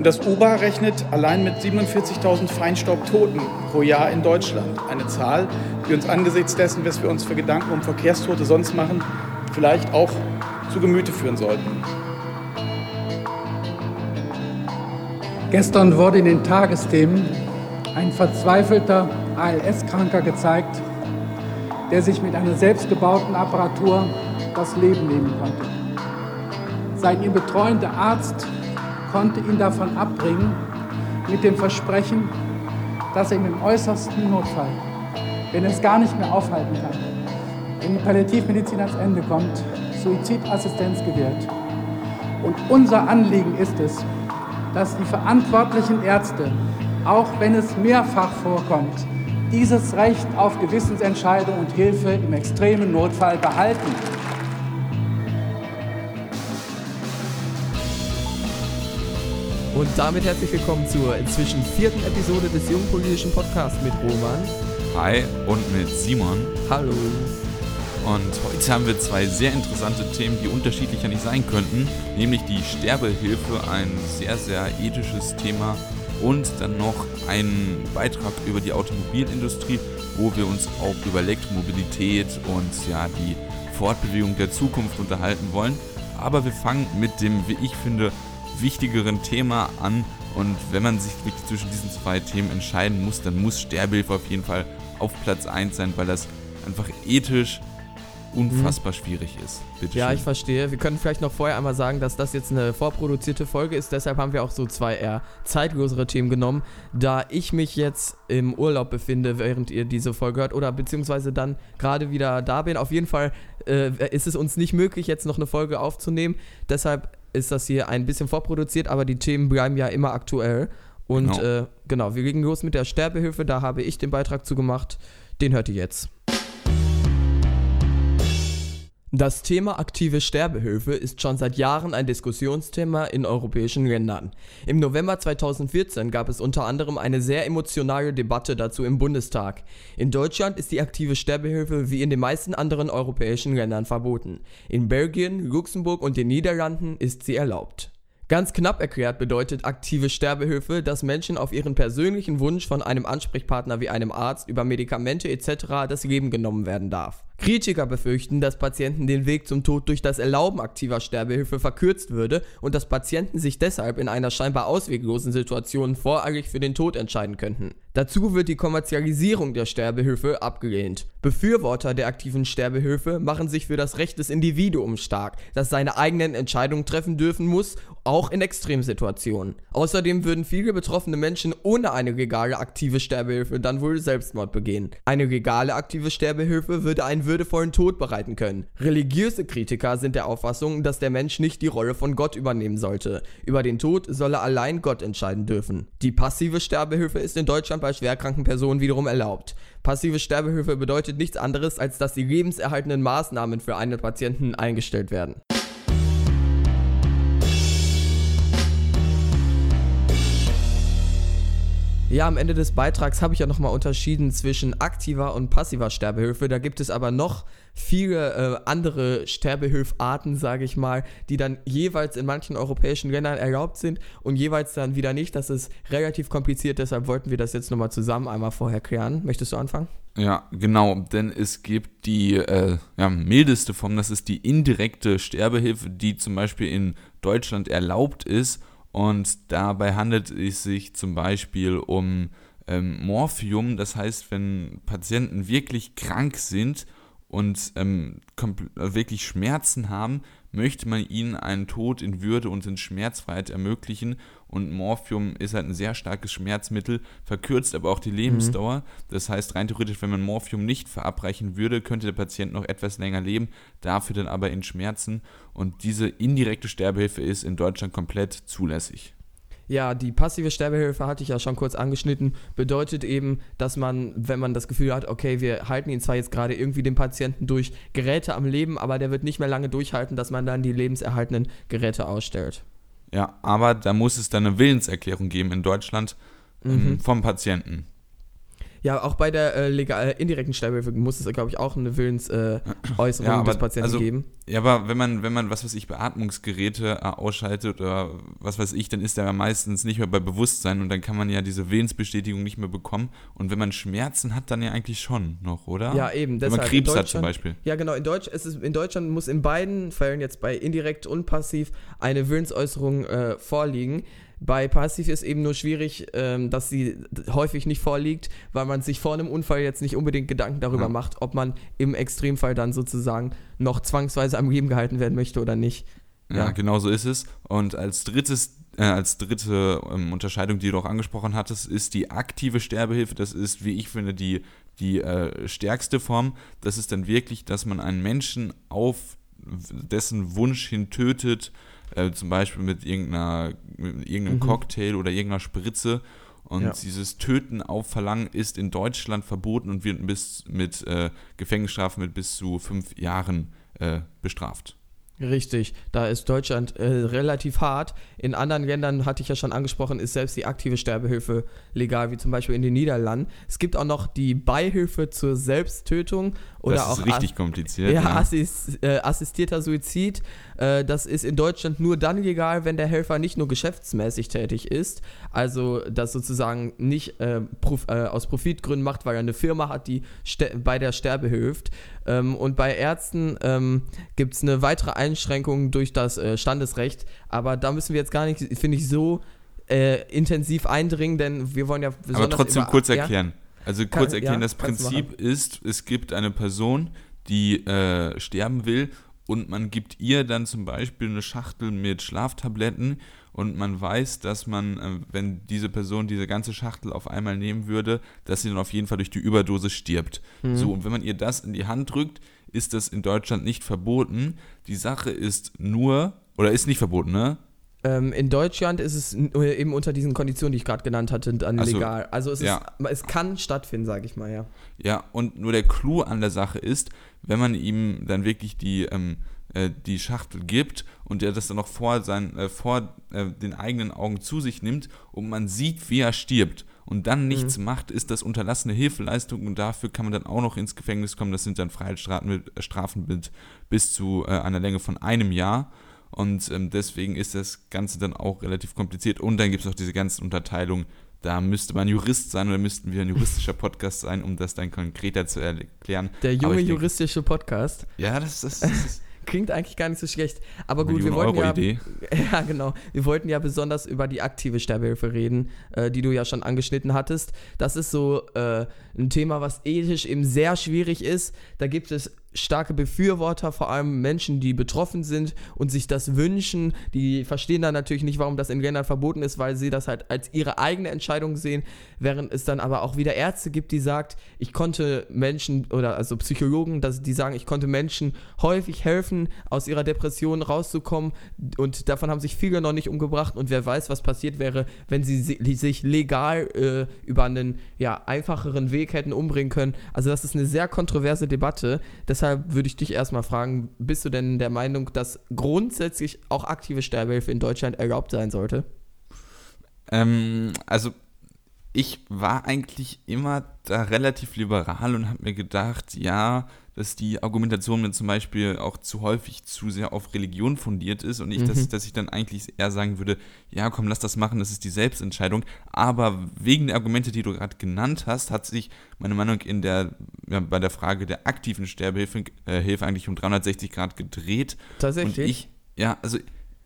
Das UBA rechnet allein mit 47.000 Feinstaubtoten pro Jahr in Deutschland. Eine Zahl, die uns angesichts dessen, was wir uns für Gedanken um Verkehrstote sonst machen, vielleicht auch zu Gemüte führen sollten. Gestern wurde in den Tagesthemen ein verzweifelter ALS-Kranker gezeigt, der sich mit einer selbstgebauten Apparatur das Leben nehmen konnte. Sein ihn betreuender Arzt konnte ihn davon abbringen, mit dem Versprechen, dass er ihm im äußersten Notfall, wenn er es gar nicht mehr aufhalten kann, wenn die Palliativmedizin ans Ende kommt, Suizidassistenz gewährt. Und unser Anliegen ist es, dass die verantwortlichen Ärzte, auch wenn es mehrfach vorkommt, dieses Recht auf Gewissensentscheidung und Hilfe im extremen Notfall behalten. Und damit herzlich willkommen zur inzwischen vierten Episode des Jungpolitischen Podcasts mit Roman. Hi und mit Simon. Hallo. Und heute haben wir zwei sehr interessante Themen, die unterschiedlicher nicht sein könnten, nämlich die Sterbehilfe, ein sehr, sehr ethisches Thema und dann noch einen Beitrag über die Automobilindustrie, wo wir uns auch über Elektromobilität und ja die Fortbewegung der Zukunft unterhalten wollen. Aber wir fangen mit dem, wie ich finde, wichtigeren Thema an. Und wenn man sich wirklich zwischen diesen zwei Themen entscheiden muss, dann muss Sterbehilfe auf jeden Fall auf Platz 1 sein, weil das einfach ethisch unfassbar schwierig ist. Bitte ja, schön. ich verstehe. Wir können vielleicht noch vorher einmal sagen, dass das jetzt eine vorproduzierte Folge ist. Deshalb haben wir auch so zwei eher zeitlosere Themen genommen. Da ich mich jetzt im Urlaub befinde, während ihr diese Folge hört, oder beziehungsweise dann gerade wieder da bin. Auf jeden Fall äh, ist es uns nicht möglich, jetzt noch eine Folge aufzunehmen. Deshalb ist das hier ein bisschen vorproduziert, aber die Themen bleiben ja immer aktuell. Und genau, äh, genau wir legen los mit der Sterbehilfe. Da habe ich den Beitrag zugemacht. Den hört ihr jetzt. Das Thema aktive Sterbehilfe ist schon seit Jahren ein Diskussionsthema in europäischen Ländern. Im November 2014 gab es unter anderem eine sehr emotionale Debatte dazu im Bundestag. In Deutschland ist die aktive Sterbehilfe wie in den meisten anderen europäischen Ländern verboten. In Belgien, Luxemburg und den Niederlanden ist sie erlaubt. Ganz knapp erklärt bedeutet aktive Sterbehilfe, dass Menschen auf ihren persönlichen Wunsch von einem Ansprechpartner wie einem Arzt über Medikamente etc. das Leben genommen werden darf. Kritiker befürchten, dass Patienten den Weg zum Tod durch das Erlauben aktiver Sterbehilfe verkürzt würde und dass Patienten sich deshalb in einer scheinbar ausweglosen Situation voreilig für den Tod entscheiden könnten. Dazu wird die Kommerzialisierung der Sterbehilfe abgelehnt. Befürworter der aktiven Sterbehilfe machen sich für das Recht des Individuums stark, das seine eigenen Entscheidungen treffen dürfen muss, auch in Extremsituationen. Außerdem würden viele betroffene Menschen ohne eine legale aktive Sterbehilfe dann wohl Selbstmord begehen. Eine legale aktive Sterbehilfe würde einen würdevollen Tod bereiten können. Religiöse Kritiker sind der Auffassung, dass der Mensch nicht die Rolle von Gott übernehmen sollte. Über den Tod solle allein Gott entscheiden dürfen. Die passive Sterbehilfe ist in Deutschland bei schwerkranken Personen wiederum erlaubt. Passive Sterbehilfe bedeutet nichts anderes, als dass die lebenserhaltenden Maßnahmen für einen Patienten eingestellt werden. Ja, am Ende des Beitrags habe ich ja nochmal unterschieden zwischen aktiver und passiver Sterbehilfe. Da gibt es aber noch viele äh, andere Sterbehilfarten, sage ich mal, die dann jeweils in manchen europäischen Ländern erlaubt sind und jeweils dann wieder nicht. Das ist relativ kompliziert, deshalb wollten wir das jetzt nochmal zusammen einmal vorher klären. Möchtest du anfangen? Ja, genau, denn es gibt die äh, ja, mildeste Form, das ist die indirekte Sterbehilfe, die zum Beispiel in Deutschland erlaubt ist und dabei handelt es sich zum Beispiel um ähm, Morphium, das heißt, wenn Patienten wirklich krank sind und ähm, wirklich Schmerzen haben, möchte man ihnen einen Tod in Würde und in Schmerzfreiheit ermöglichen. Und Morphium ist halt ein sehr starkes Schmerzmittel, verkürzt aber auch die Lebensdauer. Mhm. Das heißt, rein theoretisch, wenn man Morphium nicht verabreichen würde, könnte der Patient noch etwas länger leben, dafür dann aber in Schmerzen. Und diese indirekte Sterbehilfe ist in Deutschland komplett zulässig. Ja, die passive Sterbehilfe hatte ich ja schon kurz angeschnitten, bedeutet eben, dass man, wenn man das Gefühl hat, okay, wir halten ihn zwar jetzt gerade irgendwie den Patienten durch Geräte am Leben, aber der wird nicht mehr lange durchhalten, dass man dann die lebenserhaltenden Geräte ausstellt. Ja, aber da muss es dann eine Willenserklärung geben in Deutschland ähm, mhm. vom Patienten. Ja, auch bei der äh, legal, äh, indirekten Sterbehilfe muss es, glaube ich, auch eine Willensäußerung Ja, aber des Patienten also- geben. Ja, aber wenn man, wenn man, was weiß ich, Beatmungsgeräte äh, ausschaltet oder was weiß ich, dann ist er ja meistens nicht mehr bei Bewusstsein und dann kann man ja diese Willensbestätigung nicht mehr bekommen. Und wenn man Schmerzen hat, dann ja eigentlich schon noch, oder? Ja, eben. Wenn man Krebs hat zum Beispiel. Ja, genau. In, Deutsch, es ist, in Deutschland muss in beiden Fällen, jetzt bei indirekt und passiv, eine Willensäußerung äh, vorliegen. Bei passiv ist eben nur schwierig, ähm, dass sie häufig nicht vorliegt, weil man sich vor einem Unfall jetzt nicht unbedingt Gedanken darüber Ja. macht, ob man im Extremfall dann sozusagen noch zwangsweise am Leben gehalten werden möchte oder nicht. Ja, Ja. genau so ist es. Und als drittes, äh, als dritte ähm, Unterscheidung, die du auch angesprochen hattest, ist die aktive Sterbehilfe. Das ist, wie ich finde, die, die äh, stärkste Form. Das ist dann wirklich, dass man einen Menschen auf dessen Wunsch hin tötet, äh, zum Beispiel mit, irgendeiner, mit irgendeinem Mhm. Cocktail oder irgendeiner Spritze. Und Ja. dieses Töten auf Verlangen ist in Deutschland verboten und wird bis mit äh, Gefängnisstrafen mit bis zu fünf Jahren äh, bestraft. Richtig, da ist Deutschland äh, relativ hart. In anderen Ländern, hatte ich ja schon angesprochen, ist selbst die aktive Sterbehilfe legal, wie zum Beispiel in den Niederlanden. Es gibt auch noch die Beihilfe zur Selbsttötung oder das auch ist richtig kompliziert. ja, ja. Assis, äh, assistierter Suizid. Äh, das ist in Deutschland nur dann legal, wenn der Helfer nicht nur geschäftsmäßig tätig ist, also das sozusagen nicht äh, prof, äh, aus Profitgründen macht, weil er eine Firma hat, die bei der Sterbe hilft. Ähm, und bei Ärzten ähm, gibt es eine weitere Einschränkung durch das äh, Standesrecht, aber da müssen wir jetzt gar nicht, finde ich, so äh, intensiv eindringen, denn wir wollen ja Aber trotzdem über- kurz ja? Also Kann- kurz erklären, ja, das Prinzip ist, es gibt eine Person, die äh, sterben will und man gibt ihr dann zum Beispiel eine Schachtel mit Schlaftabletten und man weiß, dass man, äh, wenn diese Person diese ganze Schachtel auf einmal nehmen würde, dass sie dann auf jeden Fall durch die Überdosis stirbt. Mhm. So, und wenn man ihr das in die Hand drückt, ist das in Deutschland nicht verboten. Die Sache ist nur, oder ist nicht verboten, ne? Ähm, in Deutschland ist es äh, eben unter diesen Konditionen, die ich gerade genannt hatte, dann Ach so, legal. Also es, ja. ist, es kann stattfinden, sage ich mal, ja. Ja, und nur der Clou an der Sache ist, wenn man ihm dann wirklich die, ähm, äh, die Schachtel gibt und er das dann noch vor, sein, äh, vor äh, den eigenen Augen zu sich nimmt und man sieht, wie er stirbt und dann nichts macht, ist das unterlassene Hilfeleistung und dafür kann man dann auch noch ins Gefängnis kommen. Das sind dann Freiheitsstrafen mit, äh, Strafen mit bis zu äh, einer Länge von einem Jahr. Und ähm, deswegen ist das Ganze dann auch relativ kompliziert. Und dann gibt es auch diese ganzen Unterteilungen. Da müsste man Jurist sein oder müssten wir ein juristischer Podcast sein, um das dann konkreter zu erklären. Der junge juristische Podcast. Ja, das, das, das ist Klingt eigentlich gar nicht so schlecht. Aber gut, wir wollten ja, Idee. ja, genau. Wir wollten ja besonders über die aktive Sterbehilfe reden, äh, die du ja schon angeschnitten hattest. Das ist so äh, ein Thema, was ethisch eben sehr schwierig ist. Da gibt es starke Befürworter, vor allem Menschen, die betroffen sind und sich das wünschen. Die verstehen dann natürlich nicht, warum das in Ländern verboten ist, weil sie das halt als ihre eigene Entscheidung sehen, während es dann aber auch wieder Ärzte gibt, die sagt, ich konnte Menschen oder also Psychologen, dass die sagen, ich konnte Menschen häufig helfen, aus ihrer Depression rauszukommen und davon haben sich viele noch nicht umgebracht und wer weiß, was passiert wäre, wenn sie si- sich legal äh, über einen ja, einfacheren Weg hätten umbringen können. Also das ist eine sehr kontroverse Debatte. Deshalb würde ich dich erstmal fragen, bist du denn der Meinung, dass grundsätzlich auch aktive Sterbehilfe in Deutschland erlaubt sein sollte? Ähm, also ich war eigentlich immer da relativ liberal und habe mir gedacht, ja, dass die Argumentation mir zum Beispiel auch zu häufig zu sehr auf Religion fundiert ist und ich, dass, Mhm. dass ich dann eigentlich eher sagen würde, ja, komm, lass das machen, das ist die Selbstentscheidung. Aber wegen der Argumente, die du gerade genannt hast, hat sich meine Meinung in der, ja, bei der Frage der aktiven Sterbehilfe äh, eigentlich um 360 Grad gedreht. Tatsächlich? Und ich, ja, also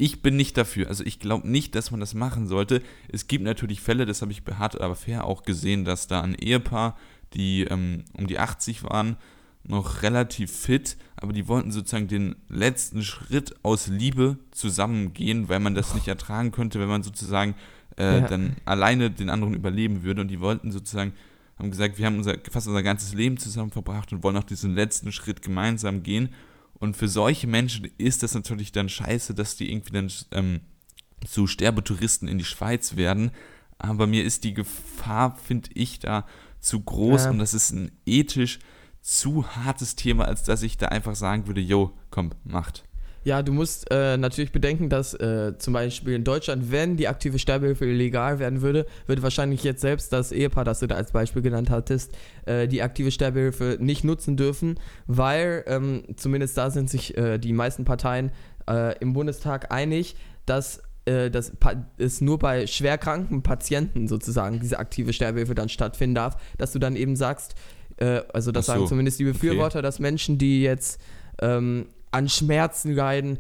ich bin nicht dafür. Also ich glaube nicht, dass man das machen sollte. Es gibt natürlich Fälle, das habe ich bei Hart aber fair auch gesehen, dass da ein Ehepaar, die ähm, um die 80 waren, noch relativ fit, aber die wollten sozusagen den letzten Schritt aus Liebe zusammengehen, weil man das nicht ertragen könnte, wenn man sozusagen äh, Ja. dann alleine den anderen überleben würde. Und die wollten sozusagen, haben gesagt, wir haben unser, fast unser ganzes Leben zusammen verbracht und wollen auch diesen letzten Schritt gemeinsam gehen. Und für solche Menschen ist das natürlich dann scheiße, dass die irgendwie dann ähm, zu Sterbetouristen in die Schweiz werden. Aber mir ist die Gefahr, finde ich, da zu groß Ja. und das ist ein ethisch zu hartes Thema, als dass ich da einfach sagen würde, yo, komm, macht. Ja, du musst äh, natürlich bedenken, dass äh, zum Beispiel in Deutschland, wenn die aktive Sterbehilfe legal werden würde, würde wahrscheinlich jetzt selbst das Ehepaar, das du da als Beispiel genannt hattest, äh, die aktive Sterbehilfe nicht nutzen dürfen, weil ähm, zumindest da sind sich äh, die meisten Parteien äh, im Bundestag einig, dass äh, dass es nur bei schwerkranken Patienten sozusagen diese aktive Sterbehilfe dann stattfinden darf, dass du dann eben sagst, also das so, sagen zumindest die Befürworter, okay. dass Menschen, die jetzt ähm, an Schmerzen leiden,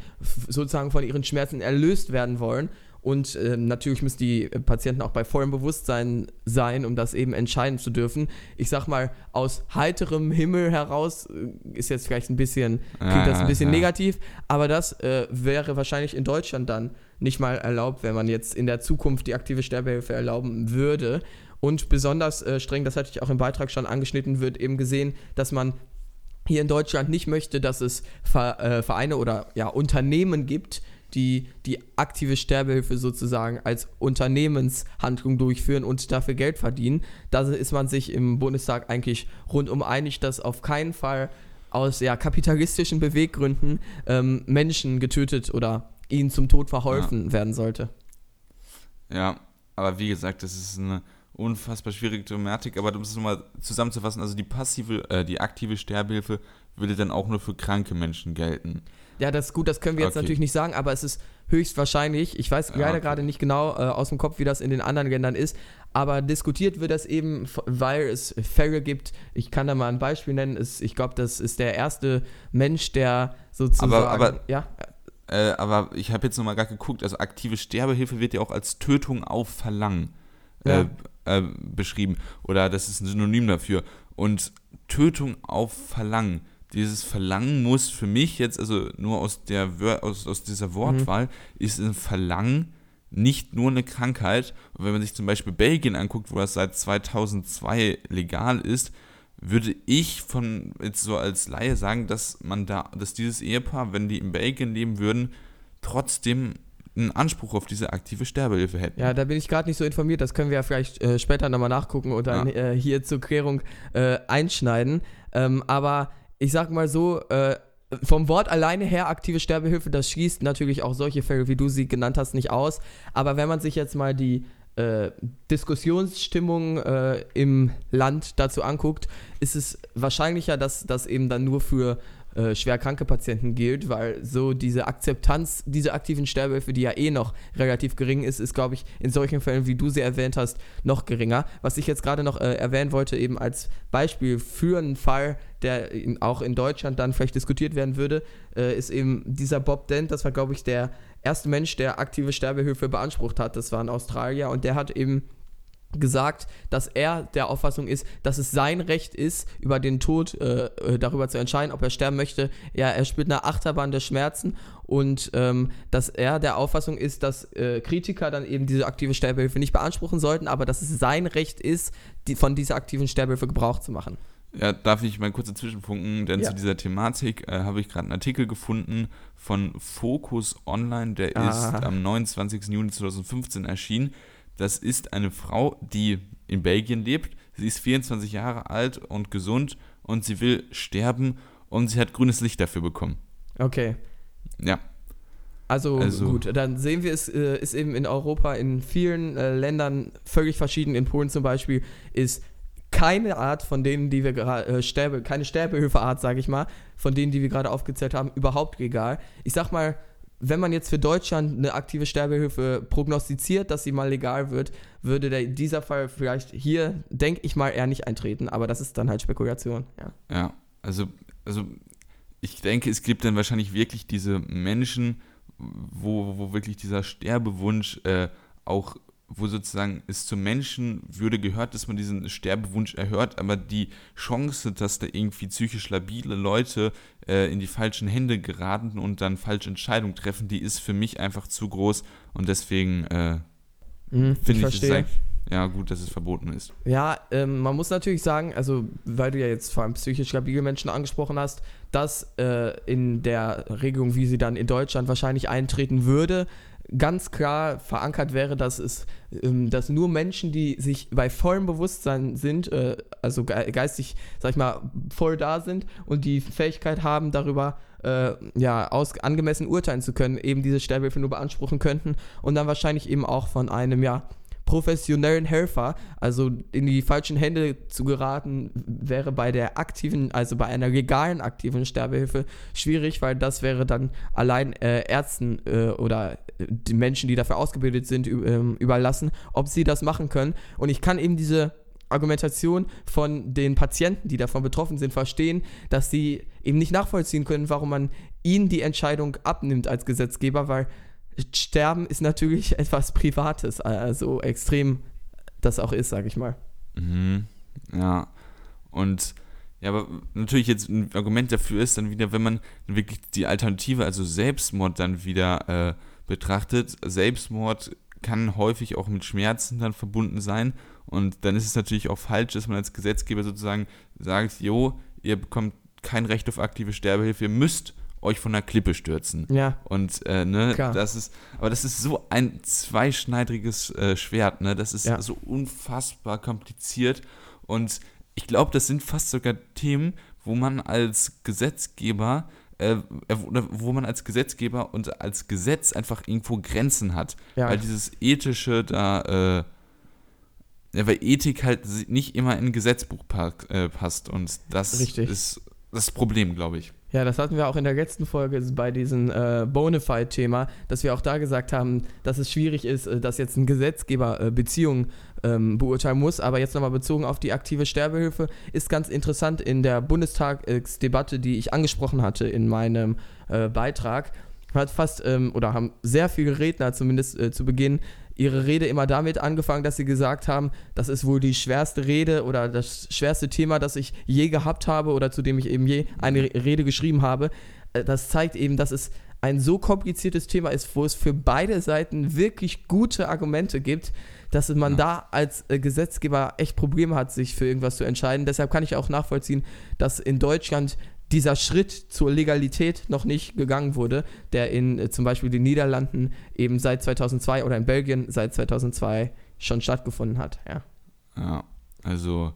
sozusagen von ihren Schmerzen erlöst werden wollen. Und äh, natürlich müssen die Patienten auch bei vollem Bewusstsein sein, um das eben entscheiden zu dürfen. Ich sag mal, aus heiterem Himmel heraus äh, ist jetzt vielleicht ein bisschen, klingt das ein bisschen ja. negativ, aber das äh, wäre wahrscheinlich in Deutschland dann nicht mal erlaubt, wenn man jetzt in der Zukunft die aktive Sterbehilfe erlauben würde. Und besonders äh, streng, das hatte ich auch im Beitrag schon angeschnitten, wird eben gesehen, dass man hier in Deutschland nicht möchte, dass es äh, Vereine oder ja, Unternehmen gibt, die die aktive Sterbehilfe sozusagen als Unternehmenshandlung durchführen und dafür Geld verdienen. Da ist man sich im Bundestag eigentlich rundum einig, dass auf keinen Fall aus ja, kapitalistischen Beweggründen ähm, Menschen getötet oder ihnen zum Tod verholfen ja. werden sollte. Ja, aber wie gesagt, das ist eine unfassbar schwierige Thematik, aber um es nochmal zusammenzufassen, also die passive, äh, die aktive Sterbehilfe würde dann auch nur für kranke Menschen gelten. Ja, das ist gut, das können wir jetzt okay. natürlich nicht sagen, aber es ist höchstwahrscheinlich, ich weiß leider okay. gerade nicht genau äh, aus dem Kopf, wie das in den anderen Ländern ist, aber diskutiert wird das eben, weil es Fälle gibt, ich kann da mal ein Beispiel nennen, es, ich glaube, das ist der erste Mensch, der sozusagen, aber, aber ja, äh, aber ich habe jetzt nochmal gar geguckt, also aktive Sterbehilfe wird ja auch als Tötung auf Verlangen ja. äh, äh, beschrieben. Oder das ist ein Synonym dafür. Und Tötung auf Verlangen. Dieses Verlangen muss für mich jetzt, also nur aus, der, aus, aus dieser Wortwahl, mhm. ist ein Verlangen nicht nur eine Krankheit. Und wenn man sich zum Beispiel Belgien anguckt, wo das seit 2002 legal ist, würde ich von jetzt so als Laie sagen, dass man da, dass dieses Ehepaar, wenn die in Belgien leben würden, trotzdem einen Anspruch auf diese aktive Sterbehilfe hätten. Ja, da bin ich gerade nicht so informiert. Das können wir ja vielleicht äh, später nochmal nachgucken und dann ja. äh, hier zur Klärung äh, einschneiden. Ähm, aber ich sag mal so, äh, vom Wort alleine her aktive Sterbehilfe, das schließt natürlich auch solche Fälle, wie du sie genannt hast, nicht aus. Aber wenn man sich jetzt mal die äh, Diskussionsstimmung äh, im Land dazu anguckt, ist es wahrscheinlicher, dass das eben dann nur für äh, schwer kranke Patienten gilt, weil so diese Akzeptanz dieser aktiven Sterbehilfe, die ja eh noch relativ gering ist, ist, glaube ich, in solchen Fällen, wie du sie erwähnt hast, noch geringer. Was ich jetzt gerade noch äh, erwähnen wollte, eben als Beispiel für einen Fall, der in, auch in Deutschland dann vielleicht diskutiert werden würde, äh, ist eben dieser Bob Dent, das war, glaube ich, der erste Mensch, der aktive Sterbehilfe beansprucht hat. Das war ein Australier und der hat eben gesagt, dass er der Auffassung ist, dass es sein Recht ist, über den Tod äh, äh, darüber zu entscheiden, ob er sterben möchte. Ja, er spürt eine Achterbahn der Schmerzen und ähm, dass er der Auffassung ist, dass äh, Kritiker dann eben diese aktive Sterbehilfe nicht beanspruchen sollten, aber dass es sein Recht ist, die, von dieser aktiven Sterbehilfe Gebrauch zu machen. Ja, darf ich mal kurz dazwischenfunken, denn ja. zu dieser Thematik äh, habe ich gerade einen Artikel gefunden von Focus Online, der ah. ist am 29. Juni 2015 erschienen. Das ist eine Frau, die in Belgien lebt. Sie ist 24 Jahre alt und gesund und sie will sterben und sie hat grünes Licht dafür bekommen. Okay. Ja. Also, also, gut, dann sehen wir, es äh, ist eben in Europa in vielen äh, Ländern völlig verschieden. In Polen zum Beispiel ist keine Art von denen, die wir gerade, äh, Sterbe, keine Sterbehilfeart, sage ich mal, von denen, die wir gerade aufgezählt haben, überhaupt egal. Ich sag mal, wenn man jetzt für Deutschland eine aktive Sterbehilfe prognostiziert, dass sie mal legal wird, würde der, dieser Fall vielleicht hier, denke ich mal, eher nicht eintreten. Aber das ist dann halt Spekulation. Ja, ja also, also ich denke, es gibt dann wahrscheinlich wirklich diese Menschen, wo, wo wirklich dieser Sterbewunsch äh, auch wo sozusagen es zum Menschenwürde gehört, dass man diesen Sterbewunsch erhört, aber die Chance, dass da irgendwie psychisch labile Leute äh, in die falschen Hände geraten und dann falsche Entscheidungen treffen, die ist für mich einfach zu groß und deswegen äh, mhm, finde ich, ich es ja gut, dass es verboten ist. Ja, ähm, man muss natürlich sagen, also weil du ja jetzt vor allem psychisch labile Menschen angesprochen hast, dass äh, in der Regelung, wie sie dann in Deutschland wahrscheinlich eintreten würde, ganz klar verankert wäre, dass es, ähm, dass nur Menschen, die sich bei vollem Bewusstsein sind, äh, also geistig, sag ich mal, voll da sind und die Fähigkeit haben, darüber äh, ja, aus, angemessen urteilen zu können, eben diese Sterbehilfe nur beanspruchen könnten und dann wahrscheinlich eben auch von einem, ja, professionellen Helfer, also in die falschen Hände zu geraten, wäre bei der aktiven, also bei einer legalen aktiven Sterbehilfe schwierig, weil das wäre dann allein äh, Ärzten äh, oder die Menschen, die dafür ausgebildet sind, ähm, überlassen, ob sie das machen können. Und ich kann eben diese Argumentation von den Patienten, die davon betroffen sind, verstehen, dass sie eben nicht nachvollziehen können, warum man ihnen die Entscheidung abnimmt als Gesetzgeber, weil Sterben ist natürlich etwas Privates, also extrem das auch ist, sage ich mal. Mhm. Ja, und ja, aber natürlich jetzt ein Argument dafür ist dann wieder, wenn man wirklich die Alternative, also Selbstmord dann wieder äh, betrachtet. Selbstmord kann häufig auch mit Schmerzen dann verbunden sein und dann ist es natürlich auch falsch, dass man als Gesetzgeber sozusagen sagt, jo, ihr bekommt kein Recht auf aktive Sterbehilfe, ihr müsst euch von der Klippe stürzen. Ja. Und äh, ne, Klar. das ist, aber das ist so ein zweischneidiges äh, Schwert, ne? Das ist ja. so unfassbar kompliziert. Und ich glaube, das sind fast sogar Themen, wo man als Gesetzgeber, äh, oder wo man als Gesetzgeber und als Gesetz einfach irgendwo Grenzen hat. Ja. Weil dieses ethische da, äh, ja, weil Ethik halt nicht immer in ein Gesetzbuch pa äh, passt. Und das Richtig. ist das Problem, glaube ich. Ja, das hatten wir auch in der letzten Folge bei diesem äh, Bonafide-Thema, dass wir auch da gesagt haben, dass es schwierig ist, äh, dass jetzt ein Gesetzgeber äh, Beziehungen ähm, beurteilen muss. Aber jetzt nochmal bezogen auf die aktive Sterbehilfe, ist ganz interessant in der Bundestagsdebatte, die ich angesprochen hatte in meinem äh, Beitrag, hat fast ähm, oder haben sehr viele Redner zumindest äh, zu Beginn ihre Rede immer damit angefangen, dass sie gesagt haben, das ist wohl die schwerste Rede oder das schwerste Thema, das ich je gehabt habe oder zu dem ich eben je eine Rede geschrieben habe. Äh, das zeigt eben, dass es ein so kompliziertes Thema ist, wo es für beide Seiten wirklich gute Argumente gibt, dass man ja. da als äh, Gesetzgeber echt Probleme hat, sich für irgendwas zu entscheiden. Deshalb kann ich auch nachvollziehen, dass in Deutschland dieser Schritt zur Legalität noch nicht gegangen wurde, der in äh, zum Beispiel den Niederlanden eben seit 2002 oder in Belgien seit 2002 schon stattgefunden hat. Ja, ja also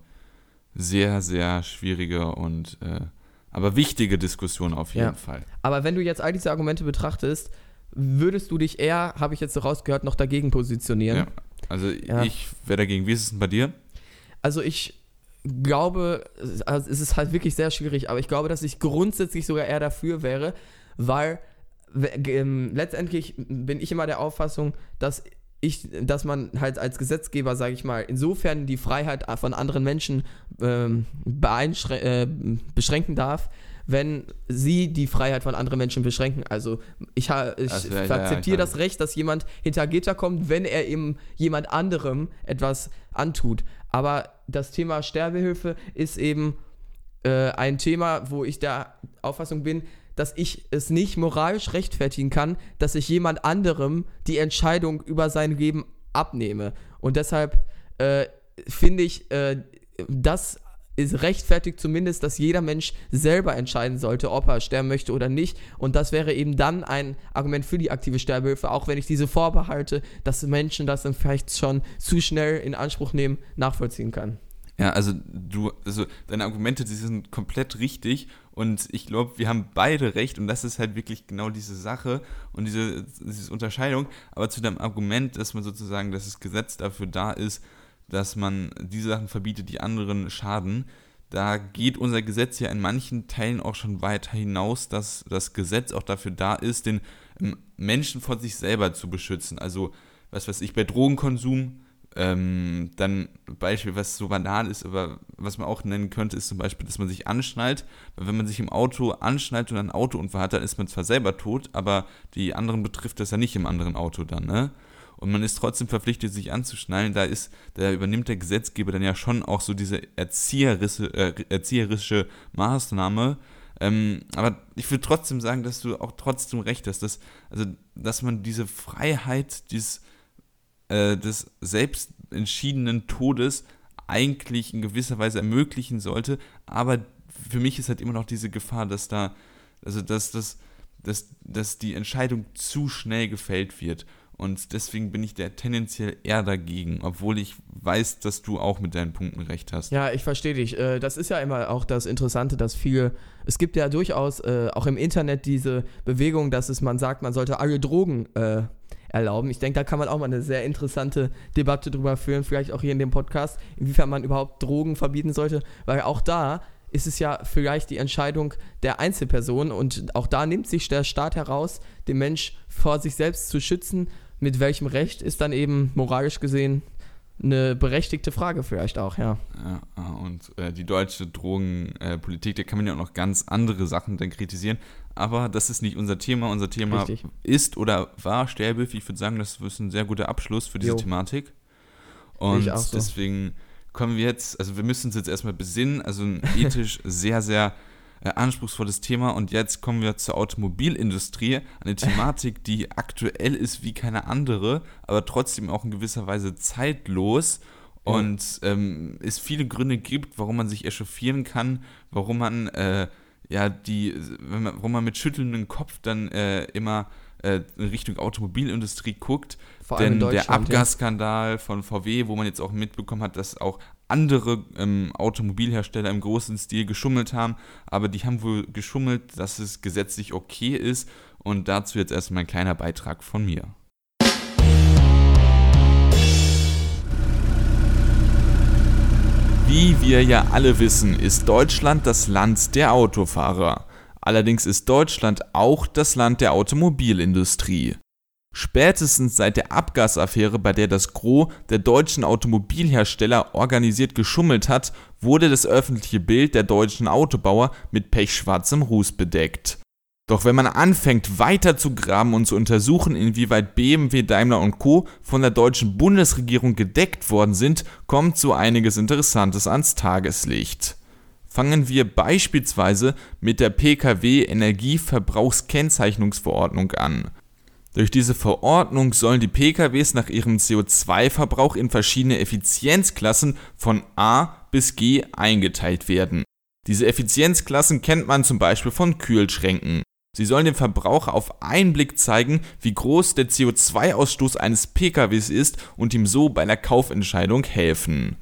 sehr, sehr schwierige und äh, aber wichtige Diskussion auf jeden ja. Fall. Aber wenn du jetzt all diese Argumente betrachtest, würdest du dich eher, habe ich jetzt rausgehört, noch dagegen positionieren? Ja, also ja. ich wäre dagegen. Wie ist es denn bei dir? Also ich glaube, also es ist halt wirklich sehr schwierig, aber ich glaube, dass ich grundsätzlich sogar eher dafür wäre, weil ähm, letztendlich bin ich immer der Auffassung, dass ich, dass man halt als Gesetzgeber, sage ich mal, insofern die Freiheit von anderen Menschen ähm, äh, beschränken darf, wenn sie die Freiheit von anderen Menschen beschränken. Also ich, ich akzeptiere ja, das Recht, dass jemand hinter Gitter kommt, wenn er eben jemand anderem etwas antut. Aber das Thema Sterbehilfe ist eben äh, ein Thema, wo ich der Auffassung bin, dass ich es nicht moralisch rechtfertigen kann, dass ich jemand anderem die Entscheidung über sein Leben abnehme. Und deshalb äh, finde ich, äh, das ist rechtfertigt zumindest, dass jeder Mensch selber entscheiden sollte, ob er sterben möchte oder nicht. Und das wäre eben dann ein Argument für die aktive Sterbehilfe, auch wenn ich diese Vorbehalte, dass Menschen das dann vielleicht schon zu schnell in Anspruch nehmen, nachvollziehen kann. Ja, also du, also deine Argumente, die sind komplett richtig und ich glaube, wir haben beide recht und das ist halt wirklich genau diese Sache und diese, diese Unterscheidung. Aber zu deinem Argument, dass man sozusagen, dass das Gesetz dafür da ist, dass man diese Sachen verbietet, die anderen schaden, da geht unser Gesetz ja in manchen Teilen auch schon weiter hinaus, dass das Gesetz auch dafür da ist, den Menschen vor sich selber zu beschützen. Also, was weiß ich, bei Drogenkonsum ähm, dann Beispiel, was so banal ist, aber was man auch nennen könnte, ist zum Beispiel, dass man sich anschnallt. Weil wenn man sich im Auto anschnallt und ein Autounfall hat, dann ist man zwar selber tot, aber die anderen betrifft das ja nicht im anderen Auto dann, ne? Und man ist trotzdem verpflichtet, sich anzuschnallen. Da ist, da übernimmt der Gesetzgeber dann ja schon auch so diese erzieherische, äh, erzieherische Maßnahme. Ähm, aber ich würde trotzdem sagen, dass du auch trotzdem recht hast, dass, also, dass man diese Freiheit, dieses äh, des selbst entschiedenen Todes eigentlich in gewisser Weise ermöglichen sollte. Aber für mich ist halt immer noch diese Gefahr, dass da, also dass, dass, dass, dass die Entscheidung zu schnell gefällt wird. Und deswegen bin ich da tendenziell eher dagegen, obwohl ich weiß, dass du auch mit deinen Punkten recht hast. Ja, ich verstehe dich. Äh, das ist ja immer auch das Interessante, dass viele, es gibt ja durchaus äh, auch im Internet diese Bewegung, dass es man sagt, man sollte alle Drogen äh, erlauben. Ich denke, da kann man auch mal eine sehr interessante Debatte drüber führen, vielleicht auch hier in dem Podcast, inwiefern man überhaupt Drogen verbieten sollte, weil auch da ist es ja vielleicht die Entscheidung der Einzelperson und auch da nimmt sich der Staat heraus, den Mensch vor sich selbst zu schützen. Mit welchem Recht ist dann eben moralisch gesehen eine berechtigte Frage vielleicht auch, ja. Ja, und äh, die deutsche Drogenpolitik, äh, da kann man ja auch noch ganz andere Sachen dann kritisieren, aber das ist nicht unser Thema. Unser Thema Richtig. ist oder war Sterbehilfe. Ich würde sagen, das ist ein sehr guter Abschluss für diese jo. Thematik. Und so. deswegen kommen wir jetzt, also wir müssen uns jetzt erstmal besinnen, also ein ethisch sehr, sehr äh, anspruchsvolles Thema. Und jetzt kommen wir zur Automobilindustrie, eine Thematik, die aktuell ist wie keine andere, aber trotzdem auch in gewisser Weise zeitlos. Und ähm, es viele Gründe gibt, warum man sich echauffieren kann, warum man äh, ja die, wenn man, warum man mit schüttelndem Kopf dann äh, immer äh, in Richtung Automobilindustrie guckt. Vor Denn der Abgasskandal ja. von VW, wo man jetzt auch mitbekommen hat, dass auch andere ähm, Automobilhersteller im großen Stil geschummelt haben, aber die haben wohl geschummelt, dass es gesetzlich okay ist. Und dazu jetzt erstmal ein kleiner Beitrag von mir. Wie wir ja alle wissen, ist Deutschland das Land der Autofahrer. Allerdings ist Deutschland auch das Land der Automobilindustrie. Spätestens seit der Abgasaffäre, bei der das Gros der deutschen Automobilhersteller organisiert geschummelt hat, wurde das öffentliche Bild der deutschen Autobauer mit pechschwarzem Ruß bedeckt. Doch wenn man anfängt weiter zu graben und zu untersuchen, inwieweit BMW, Daimler und Co. von der deutschen Bundesregierung gedeckt worden sind, kommt so einiges Interessantes ans Tageslicht. Fangen wir beispielsweise mit der Pkw Energieverbrauchskennzeichnungsverordnung an. Durch diese Verordnung sollen die PKWs nach ihrem CO2-Verbrauch in verschiedene Effizienzklassen von A bis G eingeteilt werden. Diese Effizienzklassen kennt man zum Beispiel von Kühlschränken. Sie sollen dem Verbraucher auf einen Blick zeigen, wie groß der CO2-Ausstoß eines PKWs ist und ihm so bei der Kaufentscheidung helfen.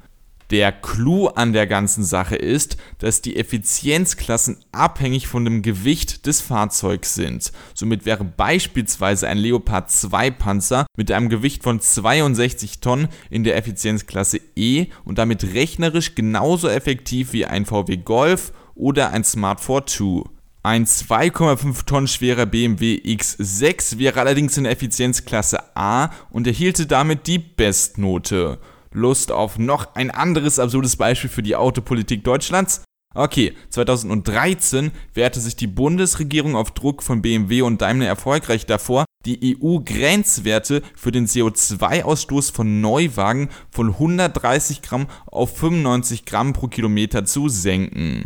Der Clou an der ganzen Sache ist, dass die Effizienzklassen abhängig von dem Gewicht des Fahrzeugs sind. Somit wäre beispielsweise ein Leopard 2 Panzer mit einem Gewicht von 62 Tonnen in der Effizienzklasse E und damit rechnerisch genauso effektiv wie ein VW Golf oder ein Smart 42. Ein 2,5 Tonnen schwerer BMW X6 wäre allerdings in der Effizienzklasse A und erhielte damit die Bestnote. Lust auf noch ein anderes absurdes Beispiel für die Autopolitik Deutschlands? Okay, 2013 wehrte sich die Bundesregierung auf Druck von BMW und Daimler erfolgreich davor, die EU-Grenzwerte für den CO2-Ausstoß von Neuwagen von 130 Gramm auf 95 Gramm pro Kilometer zu senken.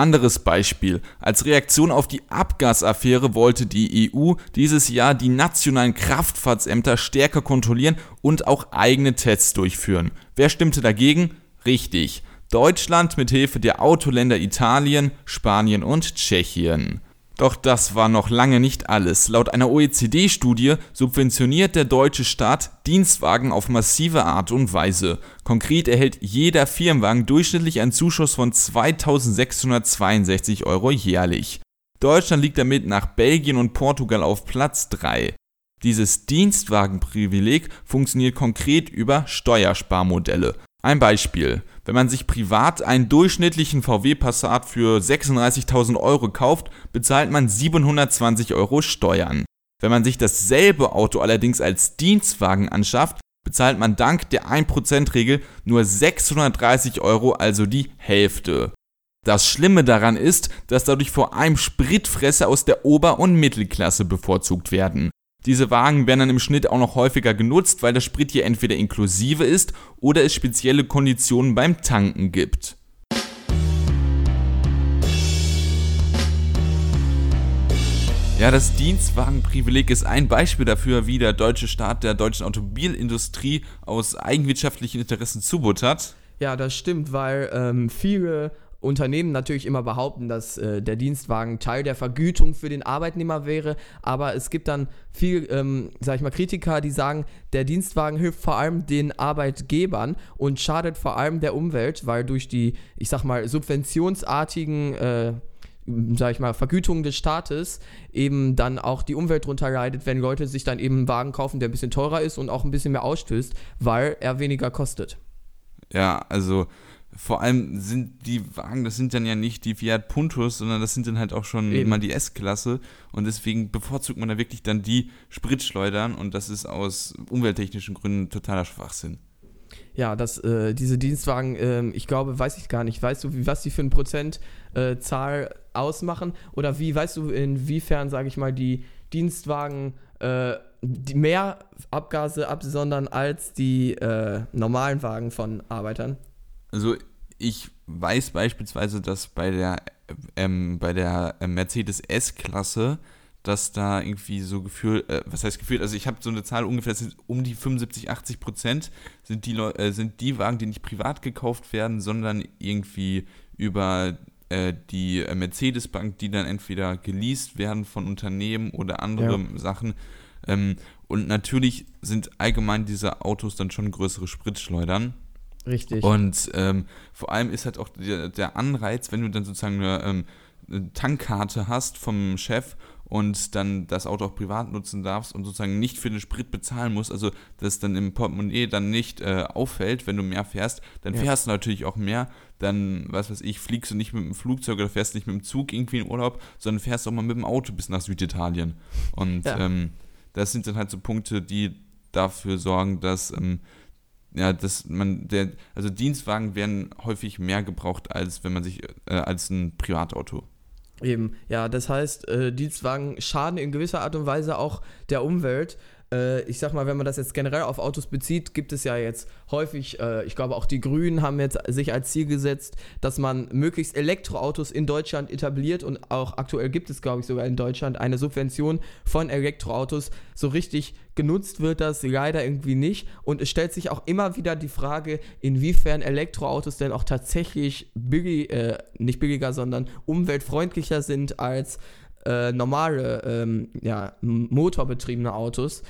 Anderes Beispiel. Als Reaktion auf die Abgasaffäre wollte die EU dieses Jahr die nationalen Kraftfahrtsämter stärker kontrollieren und auch eigene Tests durchführen. Wer stimmte dagegen? Richtig. Deutschland mit Hilfe der Autoländer Italien, Spanien und Tschechien. Doch das war noch lange nicht alles. Laut einer OECD-Studie subventioniert der deutsche Staat Dienstwagen auf massive Art und Weise. Konkret erhält jeder Firmenwagen durchschnittlich einen Zuschuss von 2662 Euro jährlich. Deutschland liegt damit nach Belgien und Portugal auf Platz 3. Dieses Dienstwagenprivileg funktioniert konkret über Steuersparmodelle. Ein Beispiel. Wenn man sich privat einen durchschnittlichen VW Passat für 36.000 Euro kauft, bezahlt man 720 Euro Steuern. Wenn man sich dasselbe Auto allerdings als Dienstwagen anschafft, bezahlt man dank der 1%-Regel nur 630 Euro, also die Hälfte. Das Schlimme daran ist, dass dadurch vor allem Spritfresser aus der Ober- und Mittelklasse bevorzugt werden. Diese Wagen werden dann im Schnitt auch noch häufiger genutzt, weil der Sprit hier entweder inklusive ist oder es spezielle Konditionen beim Tanken gibt. Ja, das Dienstwagenprivileg ist ein Beispiel dafür, wie der deutsche Staat der deutschen Automobilindustrie aus eigenwirtschaftlichen Interessen zubuttert. Ja, das stimmt, weil ähm, viele Unternehmen natürlich immer behaupten, dass äh, der Dienstwagen Teil der Vergütung für den Arbeitnehmer wäre, aber es gibt dann viel, ähm, sag ich mal, Kritiker, die sagen, der Dienstwagen hilft vor allem den Arbeitgebern und schadet vor allem der Umwelt, weil durch die, ich sag mal, subventionsartigen äh, sag ich mal, Vergütungen des Staates eben dann auch die Umwelt drunter leidet, wenn Leute sich dann eben einen Wagen kaufen, der ein bisschen teurer ist und auch ein bisschen mehr ausstößt, weil er weniger kostet. Ja, also vor allem sind die Wagen, das sind dann ja nicht die Fiat Puntos, sondern das sind dann halt auch schon Eben. mal die S-Klasse und deswegen bevorzugt man da wirklich dann die Spritschleudern und das ist aus umwelttechnischen Gründen totaler Schwachsinn. Ja, dass äh, diese Dienstwagen, äh, ich glaube, weiß ich gar nicht, weißt du, wie, was die für eine Prozentzahl äh, ausmachen oder wie, weißt du, inwiefern, sage ich mal, die Dienstwagen äh, die mehr Abgase absondern als die äh, normalen Wagen von Arbeitern? Also ich weiß beispielsweise, dass bei der, ähm, bei der äh, Mercedes S-Klasse, dass da irgendwie so gefühlt, äh, was heißt gefühlt, also ich habe so eine Zahl ungefähr, sind um die 75, 80 Prozent sind die, äh, sind die Wagen, die nicht privat gekauft werden, sondern irgendwie über äh, die äh, Mercedes-Bank, die dann entweder geleast werden von Unternehmen oder andere ja. Sachen. Ähm, und natürlich sind allgemein diese Autos dann schon größere Spritschleudern. Richtig. Und ähm, vor allem ist halt auch der, der, Anreiz, wenn du dann sozusagen eine, ähm, eine Tankkarte hast vom Chef und dann das Auto auch privat nutzen darfst und sozusagen nicht für den Sprit bezahlen musst, also das dann im Portemonnaie dann nicht äh, auffällt, wenn du mehr fährst, dann ja. fährst du natürlich auch mehr, dann, was weiß ich, fliegst du nicht mit dem Flugzeug oder fährst nicht mit dem Zug irgendwie in Urlaub, sondern fährst auch mal mit dem Auto bis nach Süditalien. Und ja. ähm, das sind dann halt so Punkte, die dafür sorgen, dass ähm, ja, dass man der, also Dienstwagen werden häufig mehr gebraucht, als wenn man sich, äh, als ein Privatauto. Eben, ja, das heißt, äh, Dienstwagen schaden in gewisser Art und Weise auch der Umwelt, äh, ich sag mal, wenn man das jetzt generell auf Autos bezieht, gibt es ja jetzt häufig, äh, ich glaube auch die Grünen haben jetzt sich als Ziel gesetzt, dass man möglichst Elektroautos in Deutschland etabliert und auch aktuell gibt es, glaube ich, sogar in Deutschland eine Subvention von Elektroautos. So richtig genutzt wird das leider irgendwie nicht und es stellt sich auch immer wieder die Frage, inwiefern Elektroautos denn auch tatsächlich billig, äh, nicht billiger, sondern umweltfreundlicher sind als äh, normale, ähm, ja, motorbetriebene Autos.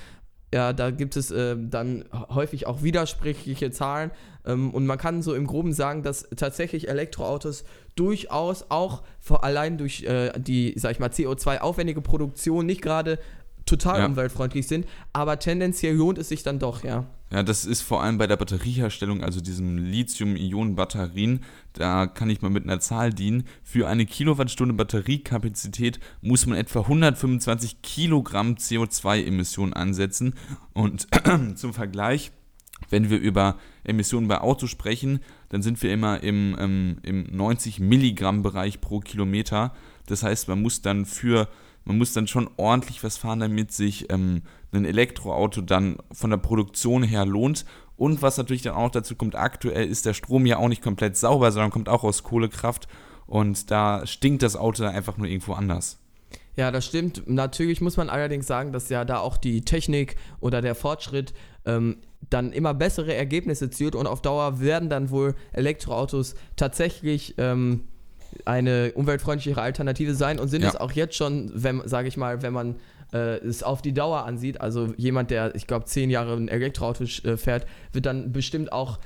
Ja, da gibt es äh, dann häufig auch widersprüchliche Zahlen. Ähm, und man kann so im Groben sagen, dass tatsächlich Elektroautos durchaus auch vor, allein durch äh, die, sag ich mal, CO2-aufwendige Produktion nicht gerade total ja. umweltfreundlich sind, aber tendenziell lohnt es sich dann doch, ja. Ja, das ist vor allem bei der Batterieherstellung, also diesen Lithium-Ionen-Batterien, da kann ich mal mit einer Zahl dienen. Für eine Kilowattstunde Batteriekapazität muss man etwa 125 Kilogramm CO2-Emissionen ansetzen. Und zum Vergleich, wenn wir über Emissionen bei Autos sprechen, dann sind wir immer im, ähm, im 90 Milligramm Bereich pro Kilometer. Das heißt, man muss dann für man muss dann schon ordentlich was fahren, damit sich ähm, ein Elektroauto dann von der Produktion her lohnt. Und was natürlich dann auch dazu kommt, aktuell ist der Strom ja auch nicht komplett sauber, sondern kommt auch aus Kohlekraft. Und da stinkt das Auto dann einfach nur irgendwo anders. Ja, das stimmt. Natürlich muss man allerdings sagen, dass ja da auch die Technik oder der Fortschritt ähm, dann immer bessere Ergebnisse zielt und auf Dauer werden dann wohl Elektroautos tatsächlich ähm, eine umweltfreundlichere Alternative sein und sind ja. es auch jetzt schon, wenn, sage ich mal, wenn man äh, es auf die Dauer ansieht, also jemand, der, ich glaube, zehn Jahre ein Elektroauto äh, fährt, wird dann bestimmt auch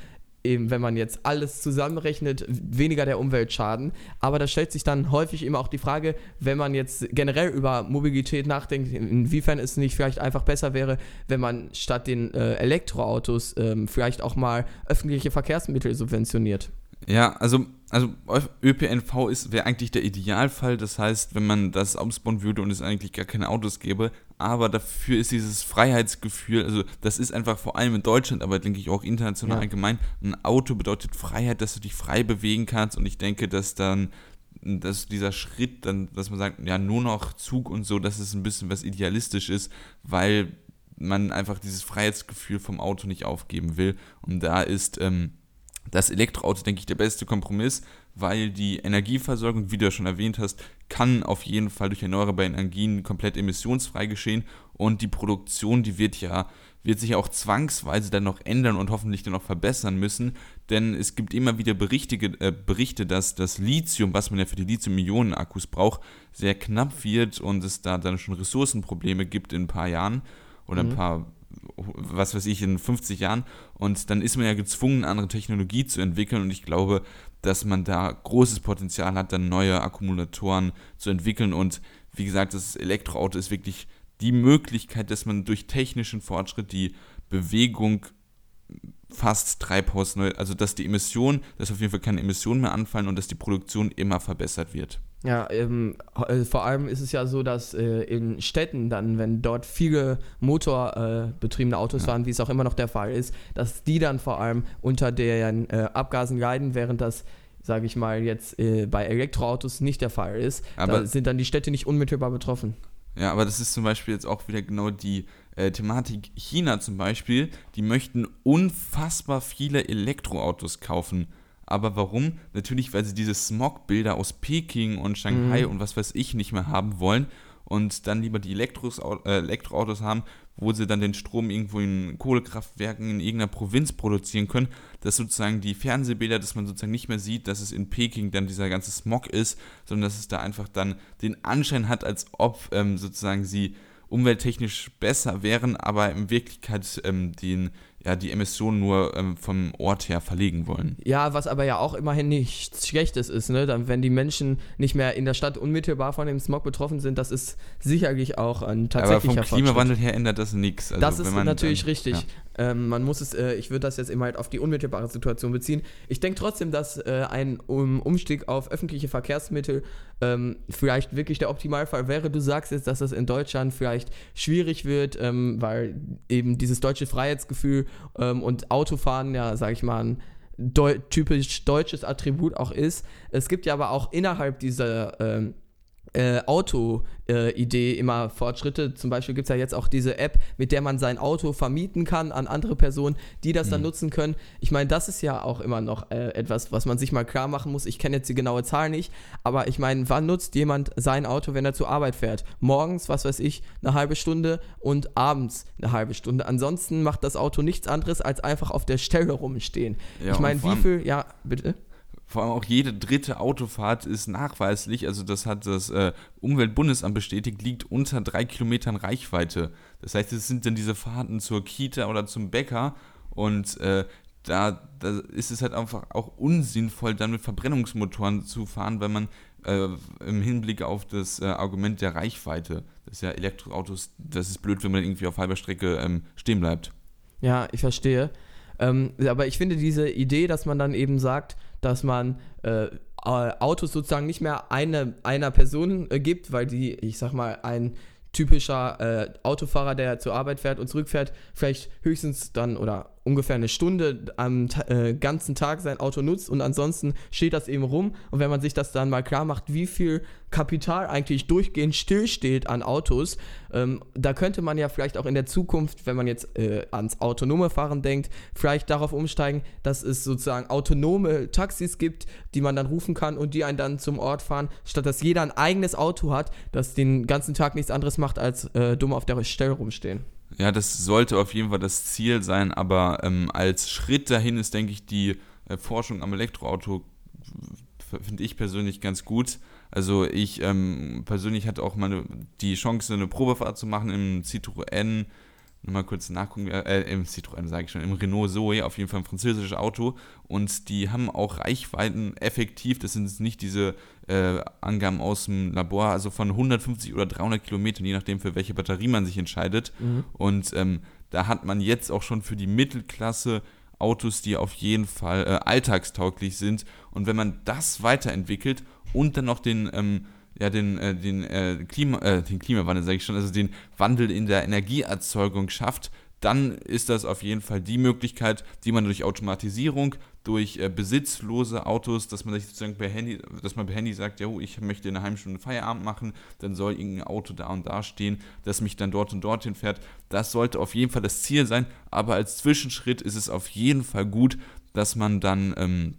eben, wenn man jetzt alles zusammenrechnet, weniger der Umwelt schaden. Aber da stellt sich dann häufig immer auch die Frage, wenn man jetzt generell über Mobilität nachdenkt, inwiefern es nicht vielleicht einfach besser wäre, wenn man statt den äh, Elektroautos ähm, vielleicht auch mal öffentliche Verkehrsmittel subventioniert. Ja, also, also ÖPNV ist wäre eigentlich der Idealfall. Das heißt, wenn man das ausbauen würde und es eigentlich gar keine Autos gäbe, aber dafür ist dieses Freiheitsgefühl, also das ist einfach vor allem in Deutschland, aber denke ich auch international ja. allgemein, ein Auto bedeutet Freiheit, dass du dich frei bewegen kannst und ich denke, dass dann dass dieser Schritt dann, dass man sagt, ja, nur noch Zug und so, dass es ein bisschen was idealistisch ist, weil man einfach dieses Freiheitsgefühl vom Auto nicht aufgeben will. Und da ist ähm, das Elektroauto, denke ich, der beste Kompromiss, weil die Energieversorgung, wie du ja schon erwähnt hast, kann auf jeden Fall durch erneuerbare Energien komplett emissionsfrei geschehen und die Produktion, die wird ja wird sich auch zwangsweise dann noch ändern und hoffentlich dann noch verbessern müssen, denn es gibt immer wieder Berichte, äh, Berichte dass das Lithium, was man ja für die Lithium-Ionen-Akkus braucht, sehr knapp wird und es da dann schon Ressourcenprobleme gibt in ein paar Jahren oder mhm. ein paar was weiß ich, in 50 Jahren. Und dann ist man ja gezwungen, andere Technologie zu entwickeln. Und ich glaube, dass man da großes Potenzial hat, dann neue Akkumulatoren zu entwickeln. Und wie gesagt, das Elektroauto ist wirklich die Möglichkeit, dass man durch technischen Fortschritt die Bewegung fast treibhausneu, also dass die Emissionen, dass auf jeden Fall keine Emissionen mehr anfallen und dass die Produktion immer verbessert wird. Ja, ähm, äh, vor allem ist es ja so, dass äh, in Städten dann, wenn dort viele motorbetriebene äh, Autos ja. fahren, wie es auch immer noch der Fall ist, dass die dann vor allem unter den äh, Abgasen leiden, während das sage ich mal, jetzt äh, bei Elektroautos nicht der Fall ist. Aber da sind dann die Städte nicht unmittelbar betroffen. Ja, aber das ist zum Beispiel jetzt auch wieder genau die Thematik China zum Beispiel. Die möchten unfassbar viele Elektroautos kaufen. Aber warum? Natürlich, weil sie diese Smog-Bilder aus Peking und Shanghai mhm. und was weiß ich nicht mehr haben wollen und dann lieber die Elektros, äh, Elektroautos haben, wo sie dann den Strom irgendwo in Kohlekraftwerken in irgendeiner Provinz produzieren können, dass sozusagen die Fernsehbilder, dass man sozusagen nicht mehr sieht, dass es in Peking dann dieser ganze Smog ist, sondern dass es da einfach dann den Anschein hat, als ob ähm, sozusagen sie umwelttechnisch besser wären, aber in Wirklichkeit ähm, den ja, die Emissionen nur ähm, vom Ort her verlegen wollen. Ja, was aber ja auch immerhin nichts Schlechtes ist, ne? Dann, wenn die Menschen nicht mehr in der Stadt unmittelbar von dem Smog betroffen sind, das ist sicherlich auch ein tatsächlicher Aber vom Klimawandel her ändert das nichts. Also, das ist natürlich dann, richtig. Ja. Ähm, man muss es, äh, ich würde das jetzt immer halt auf die unmittelbare Situation beziehen. Ich denke trotzdem, dass äh, ein um, Umstieg auf öffentliche Verkehrsmittel ähm, vielleicht wirklich der Optimalfall wäre. Du sagst jetzt, dass das in Deutschland vielleicht schwierig wird, ähm, weil eben dieses deutsche Freiheitsgefühl ähm, und Autofahren ja, sag ich mal, ein Deu typisch deutsches Attribut auch ist. Es gibt ja aber auch innerhalb dieser ähm, äh, Auto-Idee äh, immer Fortschritte. Zum Beispiel gibt es ja jetzt auch diese App, mit der man sein Auto vermieten kann an andere Personen, die das mhm. dann nutzen können. Ich meine, das ist ja auch immer noch äh, etwas, was man sich mal klar machen muss. Ich kenne jetzt die genaue Zahl nicht, aber ich meine, wann nutzt jemand sein Auto, wenn er zur Arbeit fährt? Morgens, was weiß ich, eine halbe Stunde und abends eine halbe Stunde. Ansonsten macht das Auto nichts anderes, als einfach auf der Stelle rumstehen. Ja, ich meine, wie viel, ja, bitte? Vor allem auch jede dritte Autofahrt ist nachweislich, also das hat das äh, Umweltbundesamt bestätigt, liegt unter drei Kilometern Reichweite. Das heißt, es sind dann diese Fahrten zur Kita oder zum Bäcker und äh, da, da ist es halt einfach auch unsinnvoll, dann mit Verbrennungsmotoren zu fahren, wenn man äh, im Hinblick auf das äh, Argument der Reichweite, das ist ja Elektroautos, das ist blöd, wenn man irgendwie auf halber Strecke ähm, stehen bleibt. Ja, ich verstehe. Ähm, aber ich finde diese Idee, dass man dann eben sagt, dass man äh, Autos sozusagen nicht mehr eine, einer Person äh, gibt, weil die, ich sag mal, ein typischer äh, Autofahrer, der zur Arbeit fährt und zurückfährt, vielleicht höchstens dann oder ungefähr eine Stunde am äh, ganzen Tag sein Auto nutzt und ansonsten steht das eben rum. Und wenn man sich das dann mal klar macht, wie viel Kapital eigentlich durchgehend stillsteht an Autos, ähm, da könnte man ja vielleicht auch in der Zukunft, wenn man jetzt äh, ans autonome Fahren denkt, vielleicht darauf umsteigen, dass es sozusagen autonome Taxis gibt, die man dann rufen kann und die einen dann zum Ort fahren, statt dass jeder ein eigenes Auto hat, das den ganzen Tag nichts anderes macht, als äh, dumm auf der Stelle rumstehen. Ja, das sollte auf jeden Fall das Ziel sein, aber ähm, als Schritt dahin ist, denke ich, die äh, Forschung am Elektroauto, finde ich persönlich ganz gut. Also ich ähm, persönlich hatte auch mal die Chance, eine Probefahrt zu machen im Citroën nochmal kurz nachgucken, äh, im Citroën sage ich schon, im Renault Zoe, auf jeden Fall ein französisches Auto. Und die haben auch Reichweiten effektiv, das sind nicht diese äh, Angaben aus dem Labor, also von 150 oder 300 Kilometern, je nachdem für welche Batterie man sich entscheidet. Mhm. und ähm, da hat man jetzt auch schon für die Mittelklasse Autos, die auf jeden Fall äh, alltagstauglich sind. Und wenn man das weiterentwickelt und dann noch den ähm, ja, den, äh, den, äh, Klima, äh, den Klimawandel, sage ich schon, also den Wandel in der Energieerzeugung schafft, dann ist das auf jeden Fall die Möglichkeit, die man durch Automatisierung, durch äh, besitzlose Autos, dass man sich sozusagen per Handy, dass man per Handy sagt, ja, ich möchte in einer halben Stunde Feierabend machen, dann soll irgendein Auto da und da stehen, das mich dann dort und dorthin fährt. Das sollte auf jeden Fall das Ziel sein, aber als Zwischenschritt ist es auf jeden Fall gut, dass man dann ähm,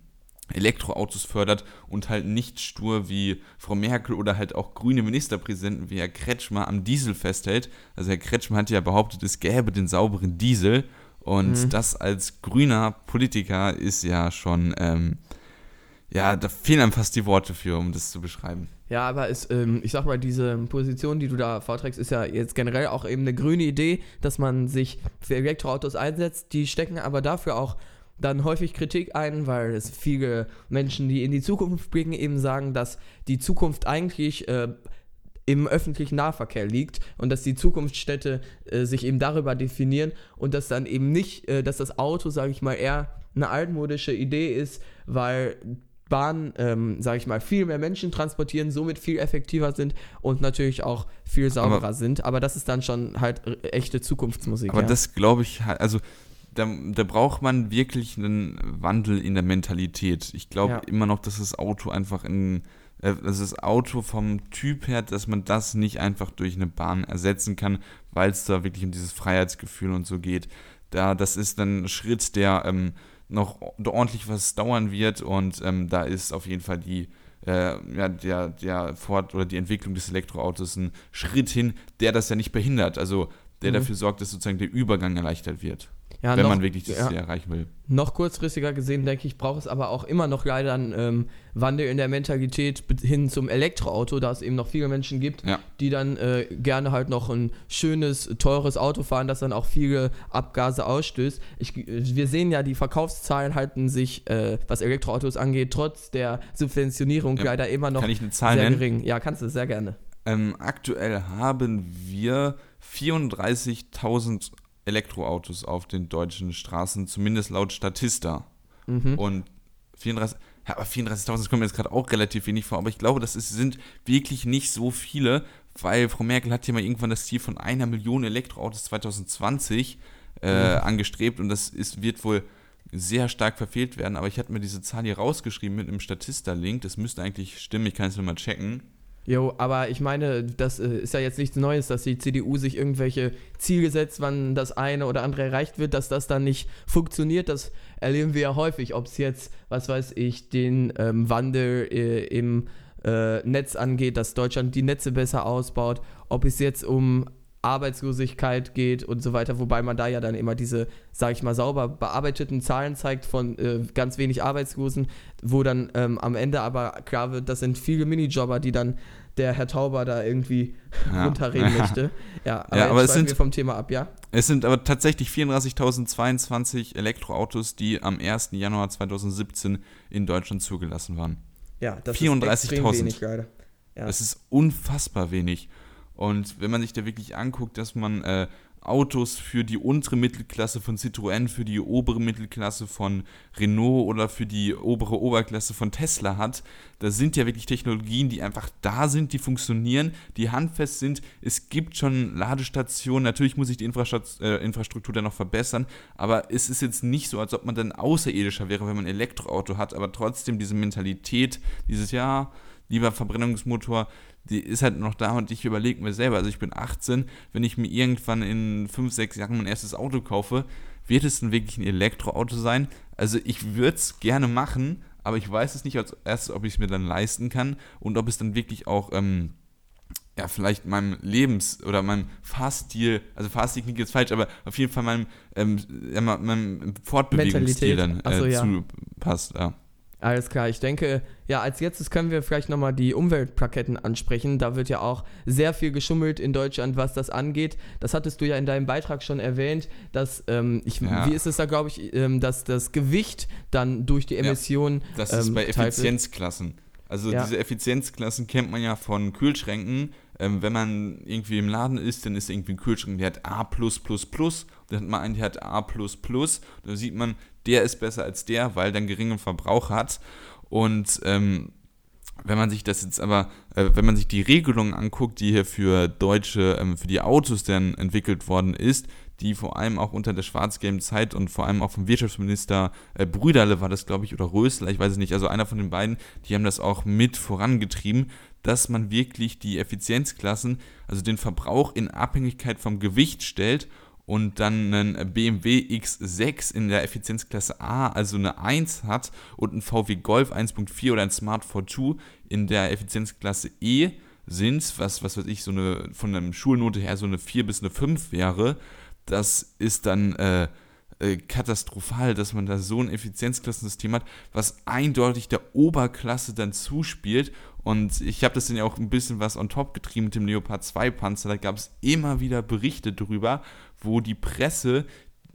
Elektroautos fördert und halt nicht stur wie Frau Merkel oder halt auch grüne Ministerpräsidenten wie Herr Kretschmer am Diesel festhält. Also Herr Kretschmer hat ja behauptet, es gäbe den sauberen Diesel und mhm. das als grüner Politiker ist ja schon, ähm, ja, da fehlen einem fast die Worte für, um das zu beschreiben. Ja, aber ist, ähm, ich sag mal, diese Position, die du da vorträgst, ist ja jetzt generell auch eben eine grüne Idee, dass man sich für Elektroautos einsetzt. Die stecken aber dafür auch dann häufig Kritik ein, weil es viele Menschen, die in die Zukunft blicken, eben sagen, dass die Zukunft eigentlich äh, im öffentlichen Nahverkehr liegt und dass die Zukunftsstädte äh, sich eben darüber definieren und dass dann eben nicht, äh, dass das Auto, sage ich mal, eher eine altmodische Idee ist, weil Bahnen, ähm, sage ich mal, viel mehr Menschen transportieren, somit viel effektiver sind und natürlich auch viel sauberer aber, sind. Aber das ist dann schon halt echte Zukunftsmusik. Aber ja. das glaube ich halt, also da, da, braucht man wirklich einen Wandel in der Mentalität. Ich glaube ja. immer noch, dass das Auto einfach in, äh, also das Auto vom Typ her, dass man das nicht einfach durch eine Bahn ersetzen kann, weil es da wirklich um dieses Freiheitsgefühl und so geht. Da, das ist dann ein Schritt, der ähm, noch ordentlich was dauern wird und ähm, da ist auf jeden Fall die äh, ja, der, der Fort oder die Entwicklung des Elektroautos ein Schritt hin, der das ja nicht behindert, also der mhm. dafür sorgt, dass sozusagen der Übergang erleichtert wird. Ja, wenn noch, man wirklich das ja, erreichen will. Noch kurzfristiger gesehen, denke ich, braucht es aber auch immer noch leider einen ähm, Wandel in der Mentalität hin zum Elektroauto, da es eben noch viele Menschen gibt, ja. die dann äh, gerne halt noch ein schönes, teures Auto fahren, das dann auch viele Abgase ausstößt. Ich, wir sehen ja, die Verkaufszahlen halten sich, äh, was Elektroautos angeht, trotz der Subventionierung leider immer noch Kann ich eine Zahl sehr nennen? gering. Ja, kannst du, sehr gerne. Ähm, aktuell haben wir 34.000 Elektroautos auf den deutschen Straßen, zumindest laut Statista. Mhm. Und 34, ja, aber 34.000 kommen mir jetzt gerade auch relativ wenig vor, aber ich glaube, das ist, sind wirklich nicht so viele, weil Frau Merkel hat ja mal irgendwann das Ziel von einer Million Elektroautos 2020 äh, mhm. angestrebt und das ist, wird wohl sehr stark verfehlt werden, aber ich hatte mir diese Zahl hier rausgeschrieben mit einem Statista-Link, das müsste eigentlich stimmen, ich kann es nochmal checken. Jo, aber ich meine, das äh, ist ja jetzt nichts Neues, dass die CDU sich irgendwelche Ziele setzt, wann das eine oder andere erreicht wird, dass das dann nicht funktioniert. Das erleben wir ja häufig, ob es jetzt, was weiß ich, den ähm, Wandel äh, im äh, Netz angeht, dass Deutschland die Netze besser ausbaut, ob es jetzt um Arbeitslosigkeit geht und so weiter, wobei man da ja dann immer diese, sage ich mal, sauber bearbeiteten Zahlen zeigt von äh, ganz wenig Arbeitslosen, wo dann ähm, am Ende aber klar wird, das sind viele Minijobber, die dann der Herr Tauber da irgendwie ja. runterreden möchte. Ja, aber, ja, aber es sind, wir vom Thema ab, ja? Es sind aber tatsächlich 34.022 Elektroautos, die am 1. Januar 2017 in Deutschland zugelassen waren. Ja, das 34 ist wenig, leider. Ja. Das ist unfassbar wenig. Und wenn man sich da wirklich anguckt, dass man äh, Autos für die untere Mittelklasse von Citroën, für die obere Mittelklasse von Renault oder für die obere Oberklasse von Tesla hat, da sind ja wirklich Technologien, die einfach da sind, die funktionieren, die handfest sind. Es gibt schon Ladestationen, natürlich muss sich die äh, Infrastruktur dann noch verbessern, aber es ist jetzt nicht so, als ob man dann außerirdischer wäre, wenn man ein Elektroauto hat, aber trotzdem diese Mentalität, dieses Ja, lieber Verbrennungsmotor, die ist halt noch da und ich überlege mir selber, also ich bin 18, wenn ich mir irgendwann in 5, 6 Jahren mein erstes Auto kaufe, wird es dann wirklich ein Elektroauto sein? Also ich würde es gerne machen, aber ich weiß es nicht als erstes, ob ich es mir dann leisten kann und ob es dann wirklich auch, ähm, ja, vielleicht meinem Lebens- oder meinem Fahrstil, also Fahrstil klingt jetzt falsch, aber auf jeden Fall meinem, ähm, ja, meinem Fortbewegungsstil dann äh, so, ja. zupasst. Ja. Alles klar, ich denke, ja, als letztes können wir vielleicht nochmal die Umweltplaketten ansprechen. Da wird ja auch sehr viel geschummelt in Deutschland, was das angeht. Das hattest du ja in deinem Beitrag schon erwähnt, dass, ähm, ich, ja. wie ist es da, glaube ich, ähm, dass das Gewicht dann durch die Emissionen. Ja, das ist ähm, bei Effizienzklassen. Also ja. diese Effizienzklassen kennt man ja von Kühlschränken. Ähm, wenn man irgendwie im Laden ist, dann ist irgendwie ein Kühlschrank, der hat A+++. Dann hat man einen, der hat A++. Da sieht man, der ist besser als der, weil der einen geringen Verbrauch hat. Und ähm, wenn man sich das jetzt aber, äh, wenn man sich die Regelungen anguckt, die hier für deutsche, ähm, für die Autos dann entwickelt worden ist, die vor allem auch unter der schwarz-gelben Zeit und vor allem auch vom Wirtschaftsminister äh, Brüderle war das, glaube ich, oder Rösler, ich weiß es nicht, also einer von den beiden, die haben das auch mit vorangetrieben, dass man wirklich die Effizienzklassen, also den Verbrauch in Abhängigkeit vom Gewicht stellt und dann einen BMW X6 in der Effizienzklasse A, also eine 1 hat und ein VW Golf 1.4 oder ein Smart Fortwo in der Effizienzklasse E sind, was, was weiß ich, so eine, von der Schulnote her so eine 4 bis eine 5 wäre, das ist dann äh, äh, katastrophal, dass man da so ein Effizienzklassensystem hat, was eindeutig der Oberklasse dann zuspielt. Und ich habe das dann ja auch ein bisschen was on top getrieben mit dem Leopard 2 Panzer. Da gab es immer wieder Berichte drüber, wo die Presse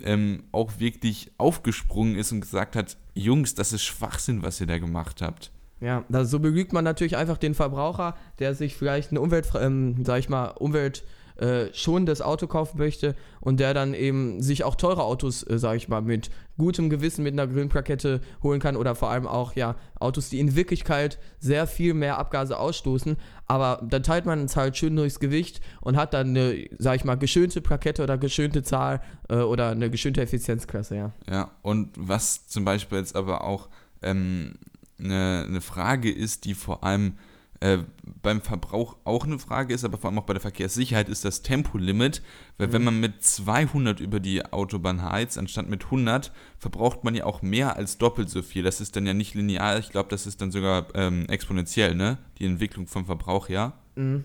ähm, auch wirklich aufgesprungen ist und gesagt hat, Jungs, das ist Schwachsinn, was ihr da gemacht habt. Ja, so belügt man natürlich einfach den Verbraucher, der sich vielleicht eine Umwelt, ähm, sag ich mal, Umwelt äh, schonendes Auto kaufen möchte und der dann eben sich auch teure Autos, äh, sage ich mal, mit gutem Gewissen mit einer grünen Plakette holen kann oder vor allem auch ja Autos, die in Wirklichkeit sehr viel mehr Abgase ausstoßen, aber dann teilt man es halt schön durchs Gewicht und hat dann eine, sage ich mal, geschönte Plakette oder geschönte Zahl äh, oder eine geschönte Effizienzklasse, ja. Ja, und was zum Beispiel jetzt aber auch ähm, eine, eine Frage ist, die vor allem äh, beim Verbrauch auch eine Frage ist, aber vor allem auch bei der Verkehrssicherheit ist das Tempolimit, weil mhm. wenn man mit 200 über die Autobahn heizt, anstatt mit 100, verbraucht man ja auch mehr als doppelt so viel. Das ist dann ja nicht linear, ich glaube, das ist dann sogar ähm, exponentiell, ne? Die Entwicklung vom Verbrauch, ja? Mhm.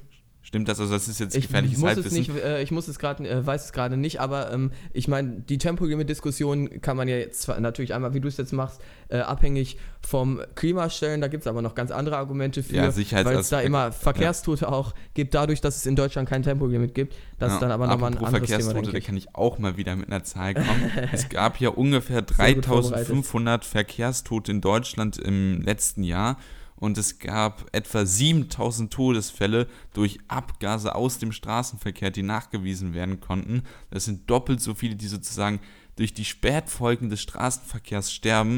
Stimmt das? Also das ist jetzt gefährliches ich muss Halbwissen. Es nicht, äh, ich muss es gerade, äh, weiß es gerade nicht, aber ähm, ich meine, die Tempolimit-Diskussion kann man ja jetzt natürlich einmal, wie du es jetzt machst, äh, abhängig vom Klima stellen. Da gibt es aber noch ganz andere Argumente für, ja, weil es da immer Verkehrstote ja. auch gibt, dadurch, dass es in Deutschland kein Tempolimit gibt. Das ja, ist dann aber nochmal ein anderes Verkehrstote, Thema, da kann ich auch mal wieder mit einer Zahl kommen. es gab ja ungefähr 3500 Verkehrstote in Deutschland im letzten Jahr und es gab etwa 7000 Todesfälle durch Abgase aus dem Straßenverkehr, die nachgewiesen werden konnten. Das sind doppelt so viele, die sozusagen durch die Spätfolgen des Straßenverkehrs sterben.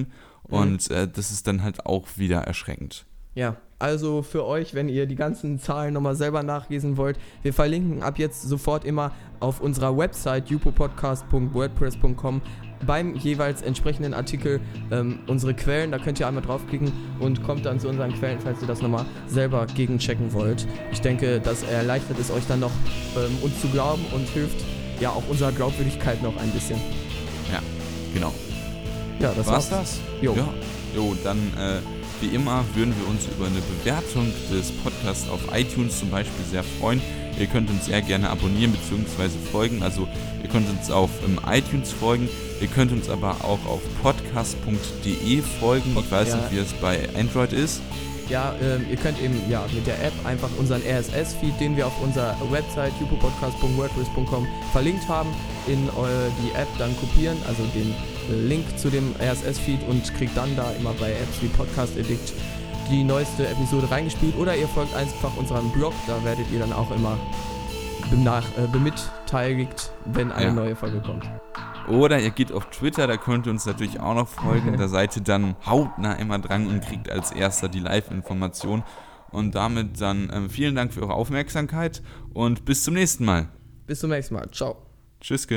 Mhm. Und äh, das ist dann halt auch wieder erschreckend. Ja, also für euch, wenn ihr die ganzen Zahlen nochmal selber nachlesen wollt, wir verlinken ab jetzt sofort immer auf unserer Website jupopodcast.wordpress.com beim jeweils entsprechenden Artikel ähm, unsere Quellen. Da könnt ihr einmal draufklicken und kommt dann zu unseren Quellen, falls ihr das nochmal selber gegenchecken wollt. Ich denke, das erleichtert es euch dann noch, ähm, uns zu glauben und hilft ja auch unserer Glaubwürdigkeit noch ein bisschen. Ja, genau. Ja, das war's. war's. das? Jo. Ja. Jo, dann äh, wie immer würden wir uns über eine Bewertung des Podcasts auf iTunes zum Beispiel sehr freuen. Ihr könnt uns sehr gerne abonnieren bzw. folgen. Also ihr könnt uns auf um, ähm, iTunes folgen. Ihr könnt uns aber auch auf podcast.de folgen. Ich weiß ja. nicht, wie es bei Android ist. Ja, ähm, ihr könnt eben ja mit der App einfach unseren RSS-Feed, den wir auf unserer Website jupopodcast.wordpress.com verlinkt haben, in äh, die App dann kopieren, also den Link zu dem RSS-Feed und kriegt dann da immer bei Apps wie Podcast Addict die neueste Episode reingespielt oder ihr folgt einfach unserem Blog, da werdet ihr dann auch immer benach, äh, bemitteiligt, wenn eine ja. neue Folge kommt. Oder ihr geht auf Twitter, da könnt ihr uns natürlich auch noch folgen. da seid ihr dann hautnah immer dran und kriegt als erster die Live-Information. Und damit dann äh, vielen Dank für eure Aufmerksamkeit und bis zum nächsten Mal. Bis zum nächsten Mal. Ciao. Tschüss.